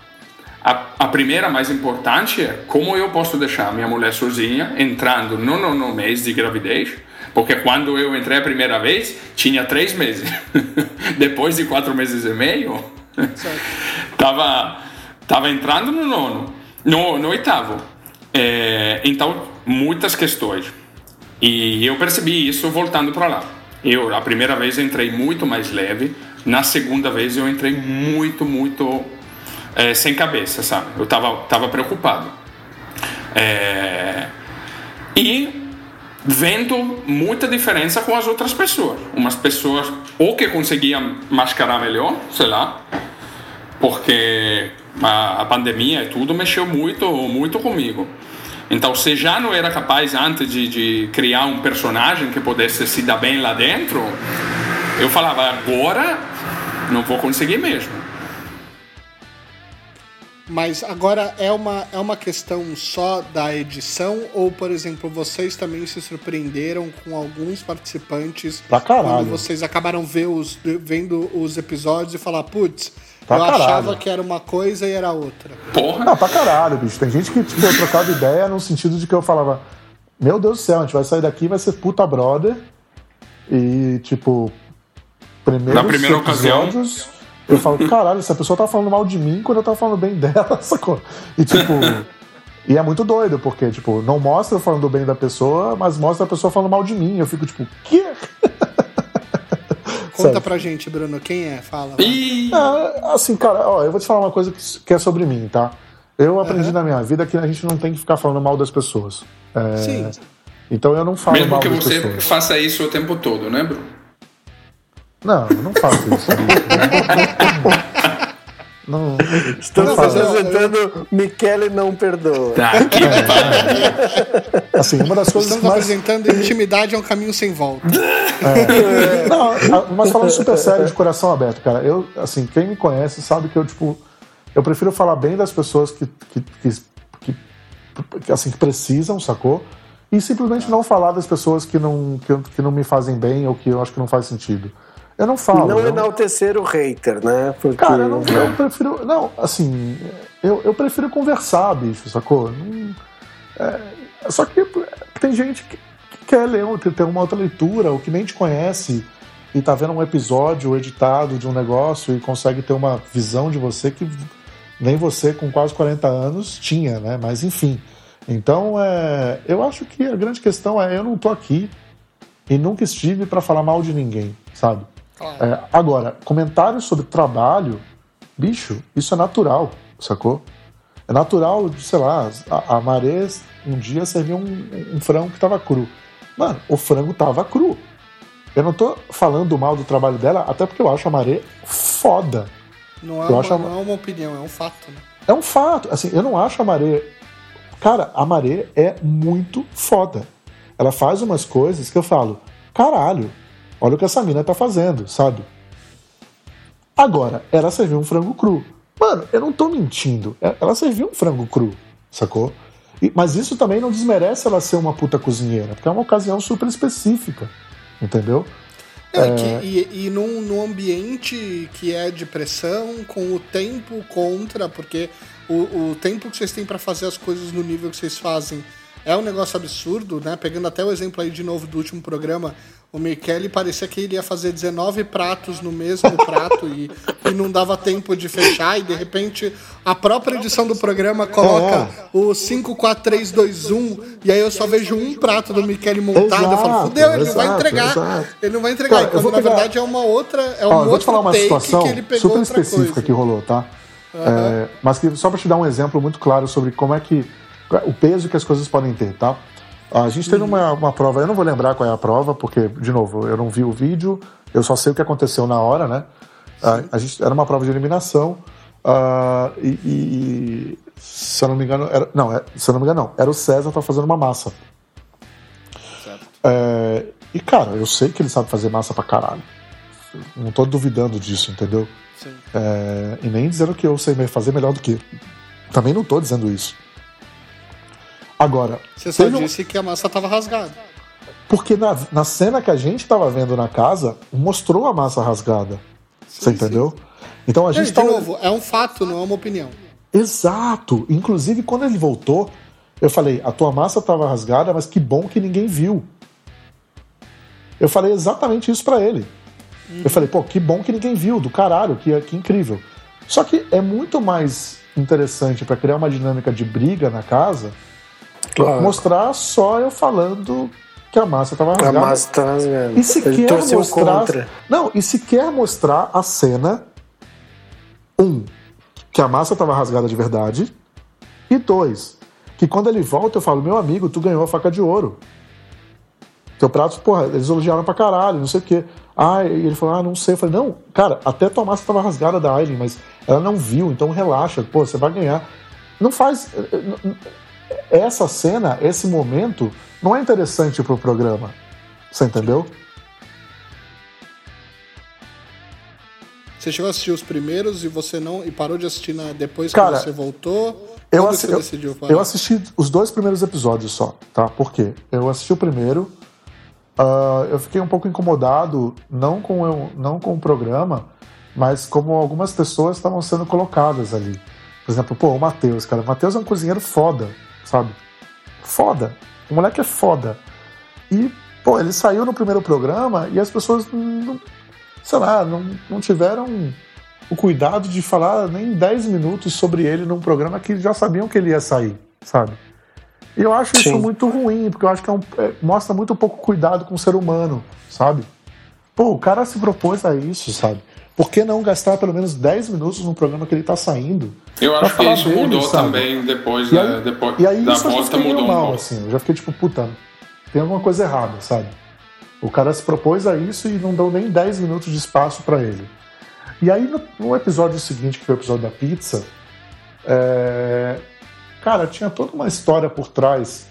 A, a primeira, mais importante, é como eu posso deixar minha mulher sozinha, entrando no nono mês de gravidez, porque quando eu entrei a primeira vez, tinha três meses. Depois de quatro meses e meio, tava, tava entrando no nono, no, no oitavo. É, então, muitas questões. E eu percebi isso voltando para lá. Eu, a primeira vez, entrei muito mais leve. Na segunda vez, eu entrei muito, muito é, sem cabeça, sabe? Eu tava, tava preocupado. É, e vendo muita diferença com as outras pessoas. Umas pessoas ou que conseguiam mascarar melhor, sei lá, porque a, a pandemia e tudo mexeu muito, muito comigo. Então, se já não era capaz antes de, de criar um personagem que pudesse se dar bem lá dentro, eu falava, agora não vou conseguir mesmo. Mas agora é uma, é uma questão só da edição ou, por exemplo, vocês também se surpreenderam com alguns participantes Pra caralho. quando vocês acabaram ver os, vendo os episódios e falar, putz, Pra eu caralho. achava que era uma coisa e era outra. Porra, Ah, pra caralho, bicho. Tem gente que, tipo, eu trocava ideia no sentido de que eu falava: Meu Deus do céu, a gente vai sair daqui vai ser puta brother. E, tipo, primeiros Na primeira ocasião. episódios, eu falo: Caralho, essa pessoa tá falando mal de mim quando eu tava falando bem dela, sacou? E, tipo. E é muito doido, porque, tipo, não mostra eu falando bem da pessoa, mas mostra a pessoa falando mal de mim. Eu fico, tipo, quê? Conta Sério. pra gente, Bruno, quem é? Fala. e É, assim, cara, ó, eu vou te falar uma coisa que, que é sobre mim, tá? Eu aprendi na minha vida que a gente não tem que ficar falando mal das pessoas. É, Sim. Então eu não falo mesmo mal que das você pessoas. faça isso o tempo todo, né, Bruno? Não, eu não faço isso. não, Estamos não apresentando Michele Não Perdoa. Tá, que pariu. Assim, uma das coisas Estamos mais. apresentando Intimidade é um caminho sem volta. Não, a- mas falando super sério, de coração aberto, cara, eu, assim, quem me conhece sabe que eu, tipo, eu prefiro falar bem das pessoas que, que, que, que- que, assim, que precisam, sacou? E simplesmente não falar das pessoas que não, que, que não me fazem bem ou que eu acho que não faz sentido. Eu não falo. Não eu- enaltecer o hater, né? Porque... Cara, eu, não, eu prefiro. Não, assim, eu, eu prefiro conversar, bicho, sacou? Não- é, só que tem gente que, que quer ler, ter uma outra leitura, ou que nem te conhece e tá vendo um episódio editado de um negócio e consegue ter uma visão de você que nem você, com quase 40 anos, tinha, né? Mas enfim. Então, é, eu acho que a grande questão é: eu não tô aqui e nunca estive para falar mal de ninguém, sabe? Claro. É, agora, comentários sobre trabalho, bicho, isso é natural, sacou? É natural, sei lá, a, a Maré um dia serviu um, um frango que tava cru. Mano, o frango tava cru. Eu não tô falando mal do trabalho dela, até porque eu acho a Maré foda. Não é, uma, acho a... não é uma opinião, é um fato, né? É um fato. Assim, eu não acho a Maré. Cara, a Maré é muito foda. Ela faz umas coisas que eu falo, caralho, olha o que essa mina tá fazendo, sabe? Agora, ela serviu um frango cru. Mano, eu não tô mentindo. É, ela serviu um frango cru, sacou? E, mas isso também não desmerece ela ser uma puta cozinheira, porque é uma ocasião super específica, entendeu? É, é... Que, e, e num, num, ambiente que é de pressão, com o tempo contra, porque o, o tempo que vocês têm para fazer as coisas no nível que vocês fazem é um negócio absurdo, né? Pegando até o exemplo aí de novo do último programa, o Michele parecia que ele ia fazer 19 pratos no mesmo prato e, e não dava tempo de fechar, e de repente a própria edição do programa coloca é. o 5, 4, 3, 2, 1, e aí eu só vejo um prato do Michele montado. Exato, eu falo, fudeu, ele exato, não vai entregar. Exato. Ele não vai entregar. Cara, quando na pegar... verdade é uma outra. É um Ó, vou te falar uma situação super específica que rolou, tá? Uhum. É, mas que, só para te dar um exemplo muito claro sobre como é que. o peso que as coisas podem ter, tá? A gente teve uma, uma prova, eu não vou lembrar qual é a prova, porque, de novo, eu não vi o vídeo, eu só sei o que aconteceu na hora, né? A, a, gente, era uma prova de eliminação uh, e, e, se eu não me engano, era, não, é, se eu não me engano, não, era o César tá fazendo uma massa. Certo. É, e, cara, eu sei que ele sabe fazer massa pra caralho. Não tô duvidando disso, entendeu? É, e nem dizendo que eu sei fazer melhor do que. Também não tô dizendo isso. Agora. Você só disse que a massa estava rasgada. Porque na, na cena que a gente estava vendo na casa, mostrou a massa rasgada. Sim, você entendeu? Sim. Então a gente. de tava... novo, é um fato, não é uma opinião. Exato. Inclusive, quando ele voltou, eu falei: a tua massa estava rasgada, mas que bom que ninguém viu. Eu falei exatamente isso para ele. Uhum. Eu falei: pô, que bom que ninguém viu, do caralho, que, que incrível. Só que é muito mais interessante para criar uma dinâmica de briga na casa Claro. Mostrar só eu falando que a massa estava rasgada. A massa tá rasgada. E se Ele quer mostrar. Contra. Não, e se quer mostrar a cena. Um, que a massa estava rasgada de verdade. E dois, que quando ele volta eu falo, meu amigo, tu ganhou a faca de ouro. Teu prato, porra, eles elogiaram pra caralho, não sei o quê. Ah, e ele falou, ah, não sei. Eu falei, não, cara, até tua massa estava rasgada da Aileen, mas ela não viu, então relaxa, pô, você vai ganhar. Não faz essa cena, esse momento, não é interessante pro programa. Você entendeu? Você chegou a assistir os primeiros e você não e parou de assistir na, depois Cara, que você voltou? Eu, assi você decidiu eu, eu assisti os dois primeiros episódios só, tá? Por quê? Eu assisti o primeiro, uh, eu fiquei um pouco incomodado, não com, eu, não com o programa, mas como algumas pessoas estavam sendo colocadas ali. Por exemplo, pô, o Matheus, cara. O Matheus é um cozinheiro foda sabe? Foda. O moleque é foda. E, pô, ele saiu no primeiro programa e as pessoas, não, sei lá, não, não tiveram o cuidado de falar nem 10 minutos sobre ele num programa que já sabiam que ele ia sair, sabe? E eu acho Sim. isso muito ruim, porque eu acho que é um, é, mostra muito pouco cuidado com o ser humano, sabe? Pô, o cara se propôs a isso, sabe? Por que não gastar pelo menos 10 minutos no programa que ele está saindo? Eu acho que isso dele, mudou sabe? também depois, e aí, né? depois e aí, da isso volta mudou mal, um. Assim, eu já fiquei tipo, puta, tem alguma coisa errada, sabe? O cara se propôs a isso e não deu nem 10 minutos de espaço para ele. E aí, no, no, episódio seguinte, que foi o episódio da pizza, é... cara, tinha toda uma história por trás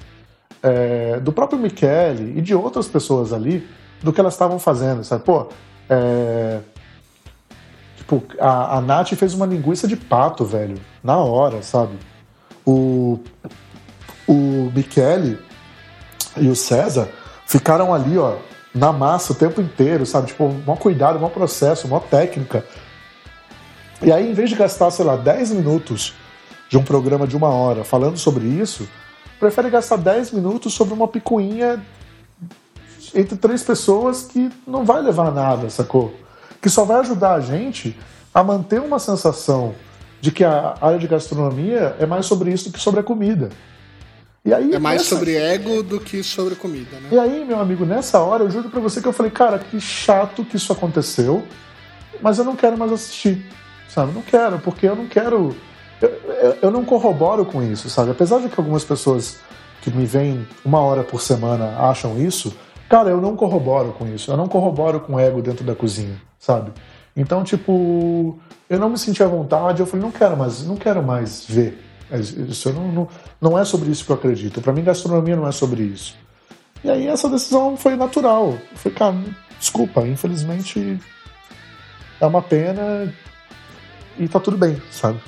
é... do próprio Michele e de outras pessoas ali, do que elas estavam fazendo, sabe? Pô, é Tipo, a, a Nath fez uma linguiça de pato, velho. Na hora, sabe? O, o Michele e o César ficaram ali, ó, na massa o tempo inteiro, sabe? Tipo, maior cuidado, maior processo, maior técnica. E aí, em vez de gastar, sei lá, 10 minutos de um programa de uma hora falando sobre isso, prefere gastar 10 minutos sobre uma picuinha entre três pessoas que não vai levar nada, sacou? Que só vai ajudar a gente a manter uma sensação de que a área de gastronomia é mais sobre isso do que sobre a comida. E aí, É mais nessa- sobre ego do que sobre comida, né? E aí, meu amigo, nessa hora eu juro pra você que eu falei, cara, que chato que isso aconteceu, mas eu não quero mais assistir, sabe? Não quero, porque eu não quero. Eu, eu- eu não corroboro com isso, sabe? Apesar de que algumas pessoas que me veem uma hora por semana acham isso, cara, eu não corroboro com isso. Eu não corroboro com ego dentro da cozinha, sabe? Então, tipo, eu não me senti à vontade, eu falei, não quero mais, não quero mais ver. Isso eu não, não, não é sobre isso que eu acredito. Pra mim, gastronomia não é sobre isso. E aí essa decisão foi natural. Foi, cara, desculpa, infelizmente é uma pena e tá tudo bem, sabe?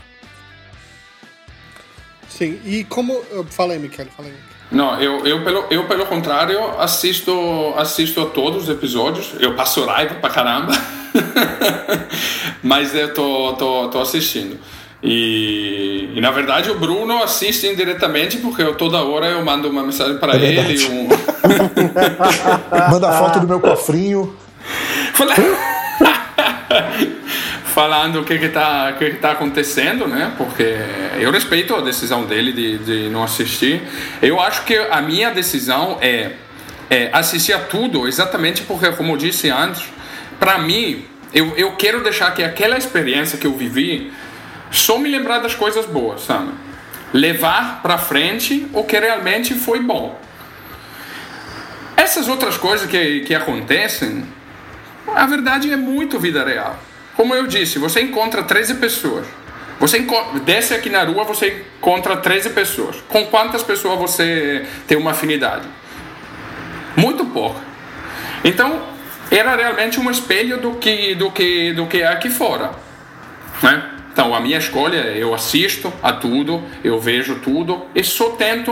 Sim, e como. Fala aí, Michele, fala aí. Não, eu, eu, pelo, eu, pelo contrário, assisto, assisto a todos os episódios. Eu passo raiva pra caramba. Mas eu tô, tô, tô assistindo. E, e, na verdade o Bruno assiste indiretamente porque eu, toda hora eu mando uma mensagem para É ele. Um... Manda foto do meu cofrinho. Fala- falando o que que tá, o que que tá acontecendo, né? Porque eu respeito a decisão dele de, de não assistir. Eu acho que a minha decisão é, é assistir a tudo, exatamente porque, como eu disse antes, para mim, eu, eu quero deixar que aquela experiência que eu vivi só me lembrar das coisas boas, sabe? Levar para frente o que realmente foi bom. Essas outras coisas que, que acontecem, a verdade é muito vida real. Como eu disse, você encontra 13 pessoas. Você desce aqui na rua, você encontra 13 pessoas. Com quantas pessoas você tem uma afinidade? Muito pouco. Então, era realmente um espelho do que do que do que é aqui fora, né? Então, a minha escolha, eu assisto a tudo, eu vejo tudo e só tento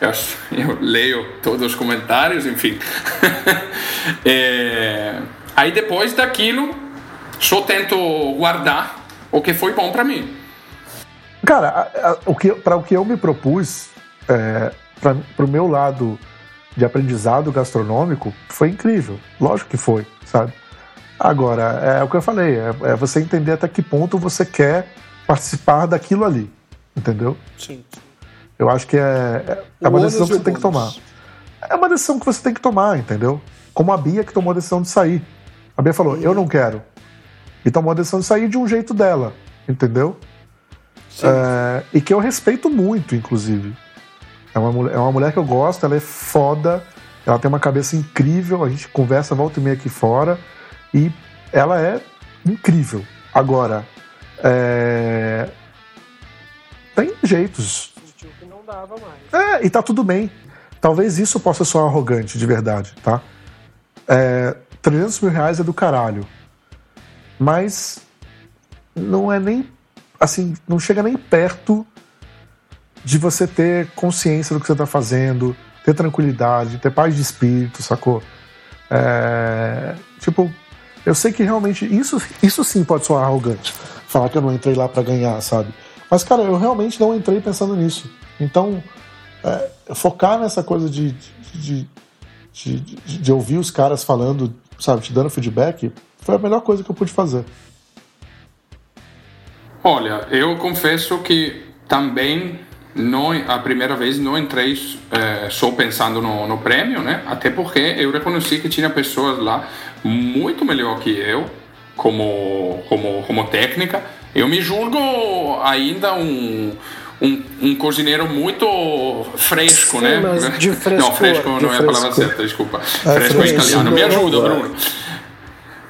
eu, eu leio todos os comentários, enfim. É, aí depois daquilo, só tento guardar o que foi bom para mim. Cara, a- a- o que, para o que eu me propus, é, para o meu lado de aprendizado gastronômico, foi incrível. Lógico que foi, sabe? Agora, é o que eu falei, é, é você entender até que ponto você quer participar daquilo ali, entendeu? Sim. Eu acho que é, é, é uma decisão que você tem que tomar. É uma decisão que você tem que tomar, entendeu? Como a Bia que tomou a decisão de sair. A Bia falou, eu não quero. E tomou a decisão de sair de um jeito dela, entendeu? É, e que eu respeito muito, inclusive. É uma, mulher, é uma mulher que eu gosto, ela é foda, ela tem uma cabeça incrível, a gente conversa volta e meia aqui fora, e ela é incrível. Agora, é, tem jeitos. Que não dava mais. É, e tá tudo bem. Talvez isso possa soar arrogante, de verdade, tá? É, 300 mil reais é do caralho. Mas não é nem. Assim, não chega nem perto de você ter consciência do que você tá fazendo, ter tranquilidade, ter paz de espírito, sacou? É, tipo, eu sei que realmente isso, isso sim pode soar arrogante. Falar que eu não entrei lá pra ganhar, sabe? Mas, cara, eu realmente não entrei pensando nisso. Então, é, focar nessa coisa de, de, de, de- de ouvir os caras falando, sabe, te dando feedback, foi a melhor coisa que eu pude fazer. Olha, eu confesso que também não, a primeira vez não entrei eh, só pensando no, no prêmio, né? Até porque eu reconheci que tinha pessoas lá muito melhor que eu como como como técnica. Eu me julgo ainda um um, um cozinheiro muito fresco, Sim, né? de não, frescor, fresco não é a palavra certa, desculpa. É, fresco é fresco, italiano. Me ajuda, novo, Bruno.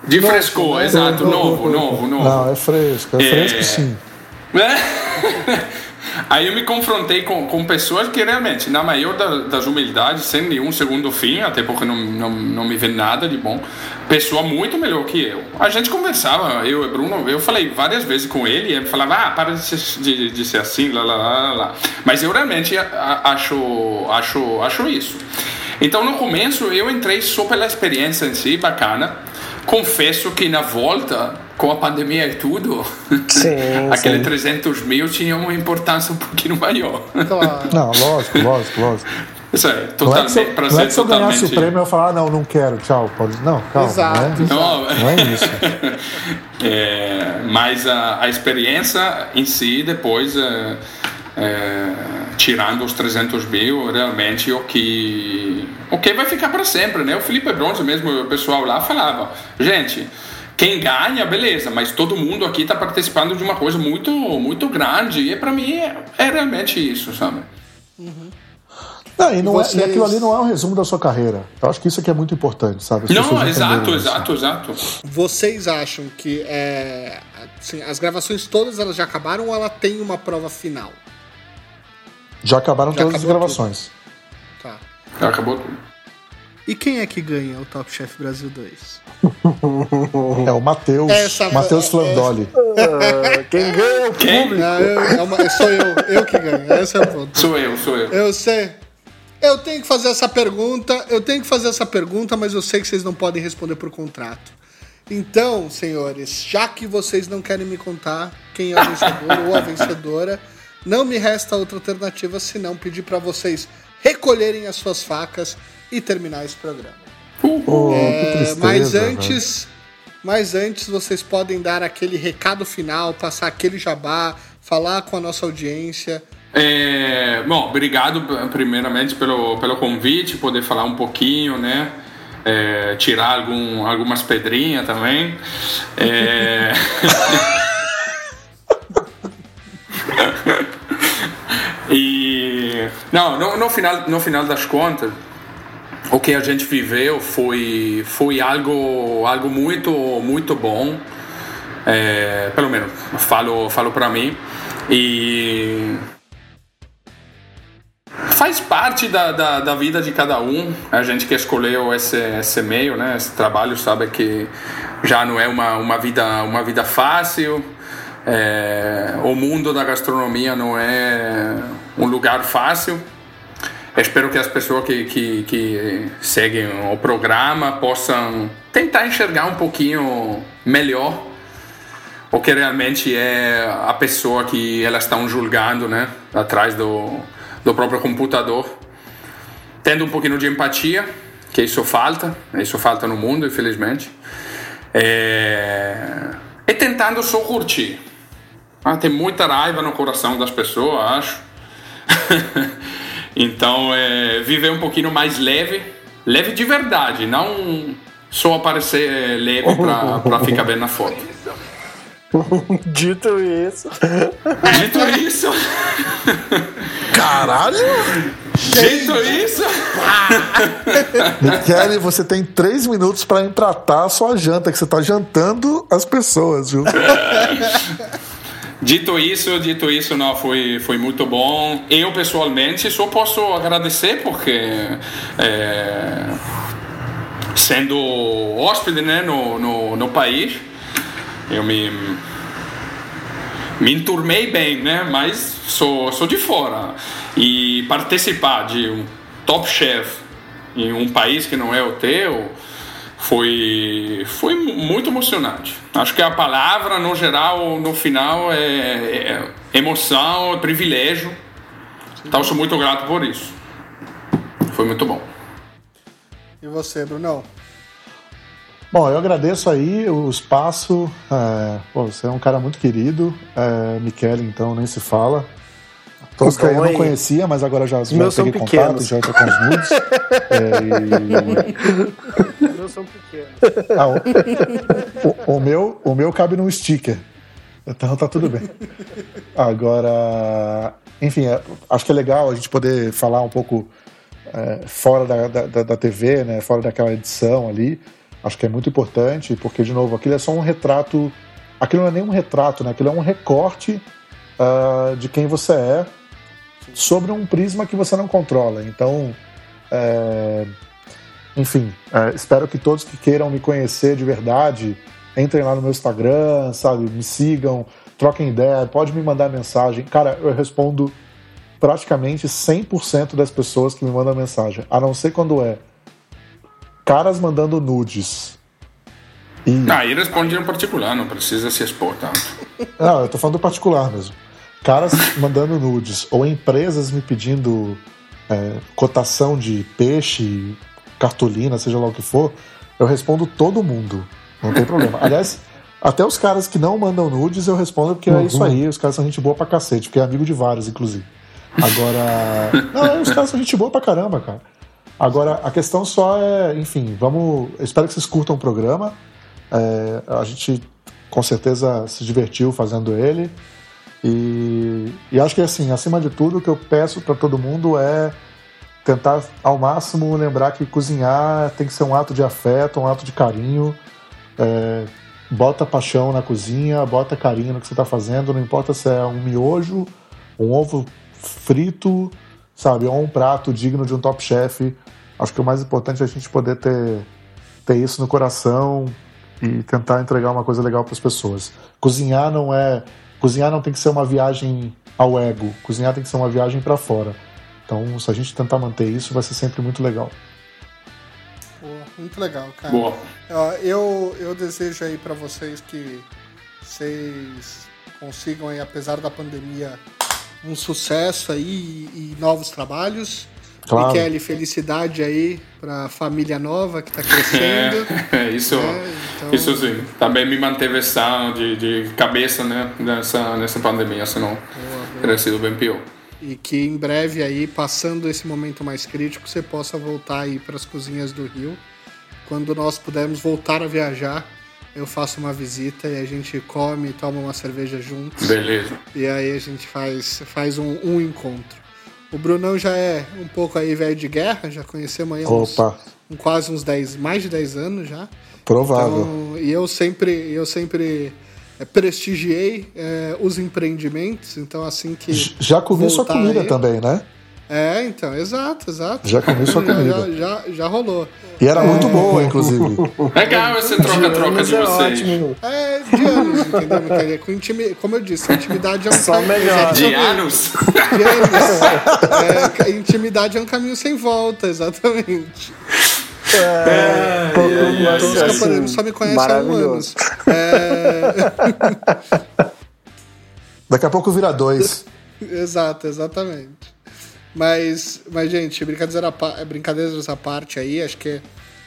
De frescor, exato, novo, novo, novo. Não, é fresco, é, É. fresco sim. Aí eu me confrontei com, com pessoas que realmente, na maior da- das humildades, sem nenhum segundo fim, até porque não, não, não me vê nada de bom, pessoa muito melhor que eu. A gente conversava, eu e Bruno, eu falei várias vezes com ele, e ele falava, ah, para de ser, de, de ser assim, lá, lá, lá, lá. Mas eu realmente acho, acho, acho isso. Então, no começo, eu entrei só pela experiência em si, bacana. Confesso que na volta, com a pandemia e tudo, Sim, aquele sim. 300 mil tinha uma importância um pouquinho maior. Claro. Não, lógico, lógico, lógico. Isso aí, Não é que totalmente, se, não é que se eu ganhasse o totalmente... prêmio eu ia falar, ah, não, não quero, tchau. Pode... Não, calma. Exato. Não, é, Não, não é isso. É, mas a, a experiência em si depois é, é, tirando os 300 mil, realmente o que, o que vai ficar para sempre, né? O Felipe Bronze mesmo, o pessoal lá falava, gente, quem ganha, beleza, mas todo mundo aqui está participando de uma coisa muito, muito grande e para mim é, é, realmente isso, sabe? Uhum. Não, e, não vocês... é, e aquilo ali não é um resumo da sua carreira. Eu acho que isso aqui é muito importante, sabe? As não, exato, exato, exato. Vocês acham que é, assim, as gravações todas elas já acabaram ou ela tem uma prova final? Já acabaram já todas as gravações. Tudo. Tá. Já acabou tudo. E quem é que ganha o Top Chef Brasil 2? É o Matheus. Matheus Flandoli. Uh, quem ganha é o público. Ah, eu, é uma, sou eu, eu que ganho. Esse é o ponto. Sou eu, sou eu. Eu sei. Eu tenho que fazer essa pergunta, eu tenho que fazer essa pergunta, mas eu sei que vocês não podem responder por contrato. Então, senhores, já que vocês não querem me contar quem é o vencedor ou a vencedora, não me resta outra alternativa senão pedir para vocês recolherem as suas facas e terminar esse programa. Oh, é, tristeza, mas antes, mas antes vocês podem dar aquele recado final, passar aquele jabá, falar com a nossa audiência é, bom, obrigado primeiramente pelo, pelo convite, poder falar um pouquinho, né? É, tirar algum, algumas pedrinhas também. É... e não, no, no, final, no final das contas, o que a gente viveu foi, foi algo, algo muito, muito bom. É, pelo menos falo, falo para mim. E faz parte da, da, da, vida de cada um. A gente que escolheu esse, esse meio, né, esse trabalho, sabe que já não é uma, uma, vida, uma vida fácil. É, o mundo da gastronomia não é um lugar fácil. espero que as pessoas que, que, que seguem o programa possam tentar enxergar um pouquinho melhor o que realmente é a pessoa que elas estão julgando, né, atrás do do próprio computador, tendo um pouquinho de empatia, que isso falta, isso falta no mundo, infelizmente, é... e tentando só curtir. Ah, tem muita raiva no coração das pessoas, acho. então, é... viver um pouquinho mais leve, leve de verdade, não só aparecer leve para ficar bem na foto. Dito isso. Dito isso. Caralho! Dito isso. Michele, você tem três minutos para empratar a sua janta, que você tá jantando as pessoas, viu? Dito isso, dito isso, não foi foi muito bom. Eu pessoalmente só posso agradecer porque é, sendo hóspede né, no, no, no país eu me me enturmei bem, né? Mas sou, sou de fora. E participar de um top chef em um país que não é o teu foi, foi muito emocionante. Acho que a palavra, no geral, no final, é, é emoção, é privilégio. Então, sou muito grato por isso. Foi muito bom. E você, Bruno? Bom, eu agradeço aí o espaço. É, pô, você é um cara muito querido. É, Michele, então, nem se fala. Tosca eu não conhecia, mas agora já, já peguei contato, já tô com os nudes. é, e... Meus são pequenos. Ah, o, o, meu, o meu cabe num sticker. Então tá tudo bem. Agora, enfim, é, acho que é legal a gente poder falar um pouco é, fora da, da, da TV, né? Fora daquela edição ali. Acho que é muito importante, porque, de novo, aquilo é só um retrato. Aquilo não é nem um retrato, né? Aquilo é um recorte uh, de quem você é sobre um prisma que você não controla. Então, é... enfim, é, espero que todos que queiram me conhecer de verdade entrem lá no meu Instagram, sabe? Me sigam, troquem ideia, pode me mandar mensagem. Cara, eu respondo praticamente 100% das pessoas que me mandam mensagem, a não ser quando é caras mandando nudes. E... Ah, e responde no particular, não precisa se expor tanto. Não, eu tô falando do particular mesmo. Caras mandando nudes, ou empresas me pedindo é, cotação de peixe, cartolina, seja lá o que for, eu respondo todo mundo. Não tem problema. Aliás, até os caras que não mandam nudes eu respondo porque uhum. é isso aí, os caras são gente boa pra cacete, porque é amigo de vários, inclusive. Agora. Não, os caras são gente boa pra caramba, cara. Agora, a questão só é, enfim, vamos. Espero que vocês curtam o programa. É, a gente com certeza se divertiu fazendo ele. E, e acho que assim, acima de tudo, o que eu peço para todo mundo é tentar ao máximo lembrar que cozinhar tem que ser um ato de afeto, um ato de carinho. É, bota paixão na cozinha, bota carinho no que você está fazendo, não importa se é um miojo, um ovo frito, sabe, ou um prato digno de um top chef. Acho que o mais importante é a gente poder ter, ter isso no coração e tentar entregar uma coisa legal para as pessoas. Cozinhar não é, cozinhar não tem que ser uma viagem ao ego, cozinhar tem que ser uma viagem para fora. Então, se a gente tentar manter isso, vai ser sempre muito legal. Boa, muito legal, cara. Boa. Eu, eu desejo aí para vocês que vocês consigam aí, apesar da pandemia, um sucesso aí e, e novos trabalhos. Claro. Michele, felicidade aí pra família nova que tá crescendo. É, isso, É, então- isso sim. Também me manteve sã de, de cabeça né, nessa, nessa pandemia, senão teria sido bem pior. E que em breve aí, passando esse momento mais crítico, você possa voltar aí para as cozinhas do Rio. Quando nós pudermos voltar a viajar, eu faço uma visita e a gente come, toma uma cerveja juntos. Beleza. E aí a gente faz, faz um, um encontro. O Brunão já é um pouco aí velho de guerra, já conhecemos aí há uns, Opa, um- quase uns 10, mais de 10 anos já. provável. Então, e eu sempre, eu sempre prestigiei eh, os empreendimentos, então assim que Já comi sua comida aí- também, né? É, então, exato, exato. Já comi sua comida. Já, já, já rolou. E era É. muito boa, inclusive. Legal esse troca-troca Mas de é vocês. ótimo. É, de anos, entendeu, querido? Com intimi... Como eu disse, intimidade é um Só caminho- melhor. De anos? De anos. É, intimidade é um caminho sem volta, exatamente. É, Então, os camponeses só me conhecem há um ano. É, Daqui a pouco vira dois. exato, exatamente. Mas, mas gente, brincadeiras à, brincadeiras à parte aí, acho que,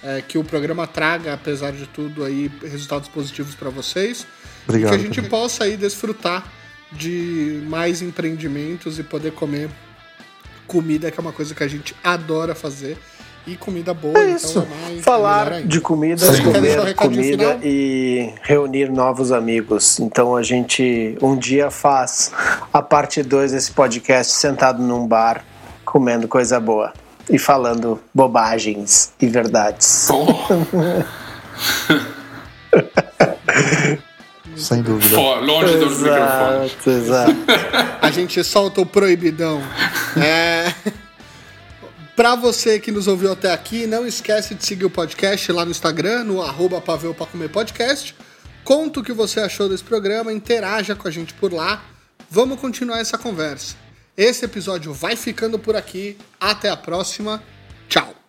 é, que o programa traga, apesar de tudo, aí, resultados positivos para vocês. Obrigado. que a gente possa aí desfrutar de mais empreendimentos e poder comer comida, que é uma coisa que a gente adora fazer. E comida boa, É então isso. é mais melhor Falar de comida, um comer comida final? e reunir novos amigos. Então a gente um dia faz a parte 2 desse podcast sentado num bar, comendo coisa boa e falando bobagens e verdades. Sem dúvida. longe dos microfones. Exato, exato. a gente solta o proibidão. É... Pra você que nos ouviu até aqui, não esquece de seguir o podcast lá no Instagram, no arroba Pavel comer podcast. Conta o que você achou desse programa, interaja com a gente por lá. Vamos continuar essa conversa. Esse episódio vai ficando por aqui. Até a próxima. Tchau.